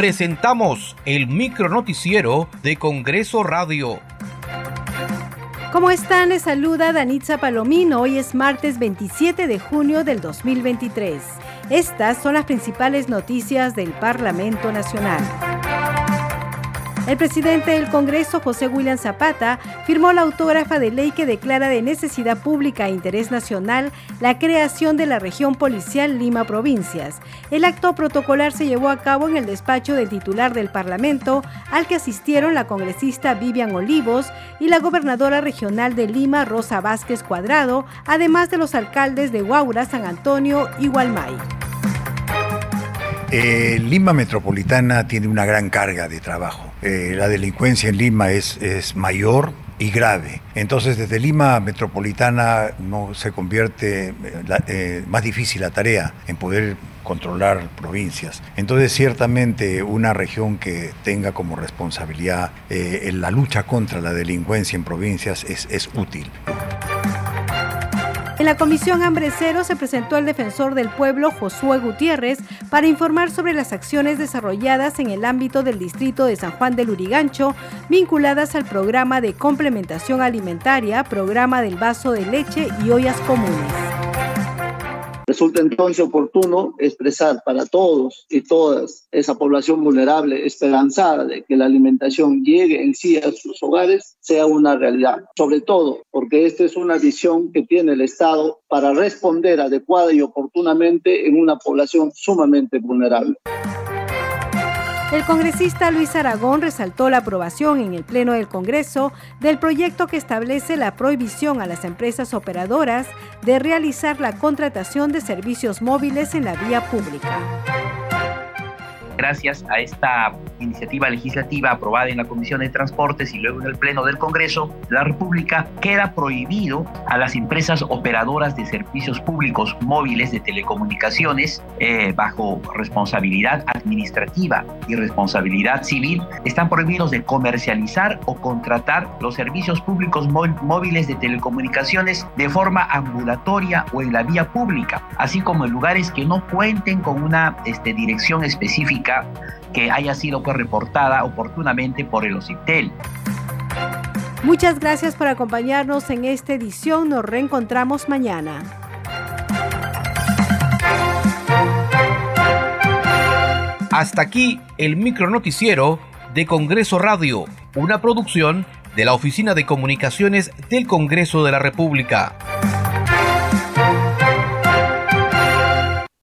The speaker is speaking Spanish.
presentamos el micronoticiero de Congreso Radio. ¿Cómo están? Les saluda Danitza Palomino. Hoy es martes 27 de junio del 2023. Estas son las principales noticias del Parlamento Nacional. El presidente del Congreso, José William Zapata, firmó la autógrafa de ley que declara de necesidad pública e interés nacional la creación de la región policial Lima Provincias. El acto protocolar se llevó a cabo en el despacho del titular del Parlamento, al que asistieron la congresista Vivian Olivos y la gobernadora regional de Lima, Rosa Vázquez Cuadrado, además de los alcaldes de Guaura, San Antonio y Gualmay. Eh, Lima Metropolitana tiene una gran carga de trabajo. Eh, la delincuencia en Lima es, es mayor y grave. Entonces desde Lima Metropolitana no se convierte eh, más difícil la tarea en poder controlar provincias. Entonces ciertamente una región que tenga como responsabilidad la lucha contra la delincuencia en provincias es, es útil. En la comisión Hambre Cero se presentó el defensor del pueblo Josué Gutiérrez para informar sobre las acciones desarrolladas en el ámbito del distrito de San Juan del Urigancho vinculadas al programa de complementación alimentaria, programa del vaso de leche y ollas comunes. Resulta entonces oportuno expresar para todos y todas esa población vulnerable, esperanzada de que la alimentación llegue en sí a sus hogares, sea una realidad. Sobre todo porque esta es una visión que tiene el Estado para responder adecuada y oportunamente en una población sumamente vulnerable. El congresista Luis Aragón resaltó la aprobación en el Pleno del Congreso del proyecto que establece la prohibición a las empresas operadoras de realizar la contratación de servicios móviles en la vía pública gracias a esta iniciativa legislativa aprobada en la Comisión de Transportes y luego en el Pleno del Congreso de la República, queda prohibido a las empresas operadoras de servicios públicos móviles de telecomunicaciones eh, bajo responsabilidad administrativa y responsabilidad civil, están prohibidos de comercializar o contratar los servicios públicos móviles de telecomunicaciones de forma ambulatoria o en la vía pública, así como en lugares que no cuenten con una este, dirección específica que haya sido pues, reportada oportunamente por el OCITEL. Muchas gracias por acompañarnos en esta edición. Nos reencontramos mañana. Hasta aquí el micronoticiero de Congreso Radio, una producción de la Oficina de Comunicaciones del Congreso de la República.